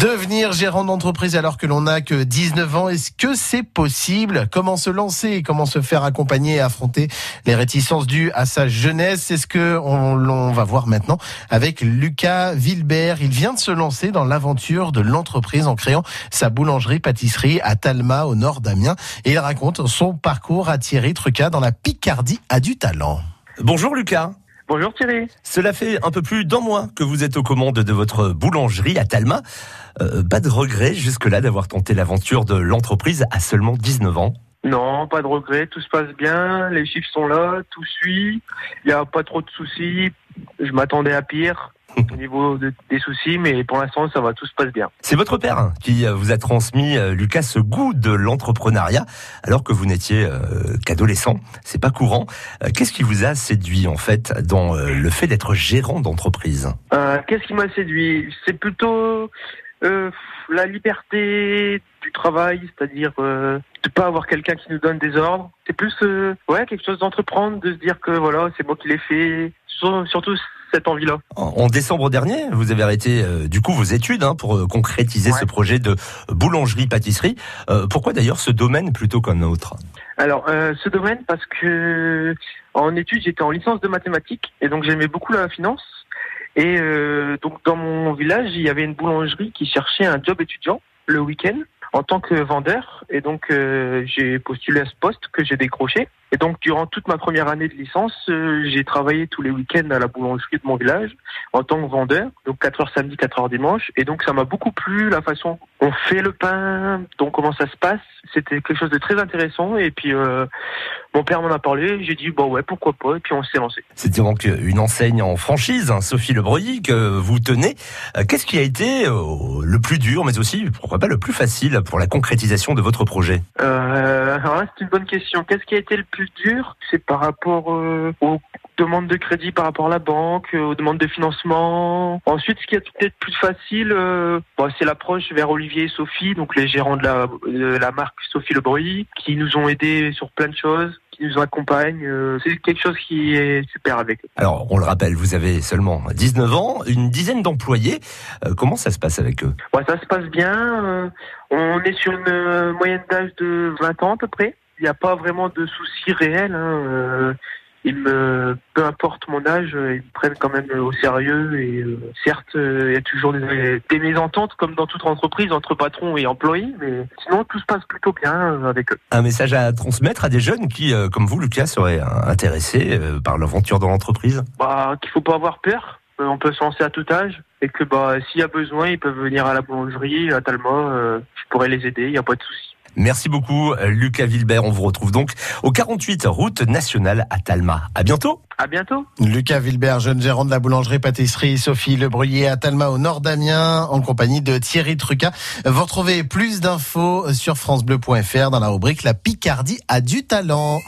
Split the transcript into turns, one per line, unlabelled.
Devenir gérant d'entreprise alors que l'on n'a que 19 ans, est-ce que c'est possible? Comment se lancer? Comment se faire accompagner et affronter les réticences dues à sa jeunesse? C'est ce que on, va voir maintenant avec Lucas Vilbert. Il vient de se lancer dans l'aventure de l'entreprise en créant sa boulangerie-pâtisserie à Talma, au nord d'Amiens. Et il raconte son parcours à Thierry Truca dans la Picardie à du talent.
Bonjour Lucas.
Bonjour Thierry.
Cela fait un peu plus d'un mois que vous êtes aux commandes de votre boulangerie à Talma. Euh, pas de regret jusque-là d'avoir tenté l'aventure de l'entreprise à seulement 19 ans
Non, pas de regret, tout se passe bien, les chiffres sont là, tout suit, il n'y a pas trop de soucis, je m'attendais à pire au niveau des soucis, mais pour l'instant, ça va, tout se passe bien.
C'est votre père qui euh, vous a transmis, euh, Lucas, ce goût de l'entrepreneuriat, alors que vous n'étiez euh, qu'adolescent. C'est pas courant. Qu'est-ce qui vous a séduit, en fait, dans le fait d'être gérant d'entreprise?
Qu'est-ce qui m'a séduit? C'est plutôt la liberté du travail, c'est-à-dire euh, de pas avoir quelqu'un qui nous donne des ordres. C'est plus ouais quelque chose d'entreprendre, de se dire que voilà c'est moi qui l'ai fait. Surtout cette envie-là.
En décembre dernier, vous avez arrêté euh, du coup vos études hein, pour euh, concrétiser ce projet de boulangerie-pâtisserie. Euh, pourquoi d'ailleurs ce domaine plutôt qu'un autre?
Alors ce domaine parce que en études j'étais en licence de mathématiques et donc j'aimais beaucoup la finance. Et donc dans mon village il y avait une boulangerie qui cherchait un job étudiant le week-end en tant que vendeur. Et donc, euh, j'ai postulé à ce poste que j'ai décroché. Et donc, durant toute ma première année de licence, euh, j'ai travaillé tous les week-ends à la boulangerie de mon village en tant que vendeur. Donc, 4 heures samedi, 4 heures dimanche. Et donc, ça m'a beaucoup plu, la façon on fait le pain, donc comment ça se passe. C'était quelque chose de très intéressant. Et puis, euh, mon père m'en a parlé. J'ai dit, bon, ouais, pourquoi pas. Et puis, on s'est lancé.
C'était donc une enseigne en franchise, hein, Sophie Lebreuil, que vous tenez. Qu'est-ce qui a été le plus dur, mais aussi, pourquoi pas, le plus facile pour la concrétisation de votre projet?
Euh, C'est une bonne question. Qu'est-ce qui a été le plus dur C'est par rapport euh, aux demandes de crédit par rapport à la banque, euh, aux demandes de financement. Ensuite, ce qui est peut-être plus facile, euh, c'est l'approche vers Olivier et Sophie, donc les gérants de la, de la marque Sophie Le Bruit, qui nous ont aidés sur plein de choses nous accompagnent. C'est quelque chose qui est super avec eux.
Alors, on le rappelle, vous avez seulement 19 ans, une dizaine d'employés. Comment ça se passe avec eux?
Ouais, Ça se passe bien. On est sur une moyenne d'âge de 20 ans à peu près. Il n'y a pas vraiment de soucis réels. Hein ils me, peu importe mon âge, ils me prennent quand même au sérieux. Et euh, certes, euh, il y a toujours des, des, mésententes comme dans toute entreprise entre patrons et employés, mais sinon tout se passe plutôt bien euh, avec eux.
Un message à transmettre à des jeunes qui, comme vous, Lucas, seraient intéressés par l'aventure dans l'entreprise?
Bah, qu'il faut pas avoir peur. On peut se lancer à tout âge et que bah s'il y a besoin, ils peuvent venir à la boulangerie, à Talma. je pourrais les aider, il n'y a pas de souci.
Merci beaucoup, Lucas Vilbert. On vous retrouve donc au 48 route nationale à Talma. À bientôt.
À bientôt.
Lucas Vilbert, jeune gérant de la boulangerie-pâtisserie Sophie Le à Talma au nord d'Amiens, en compagnie de Thierry Truca. Vous retrouvez plus d'infos sur francebleu.fr dans la rubrique La Picardie a du talent.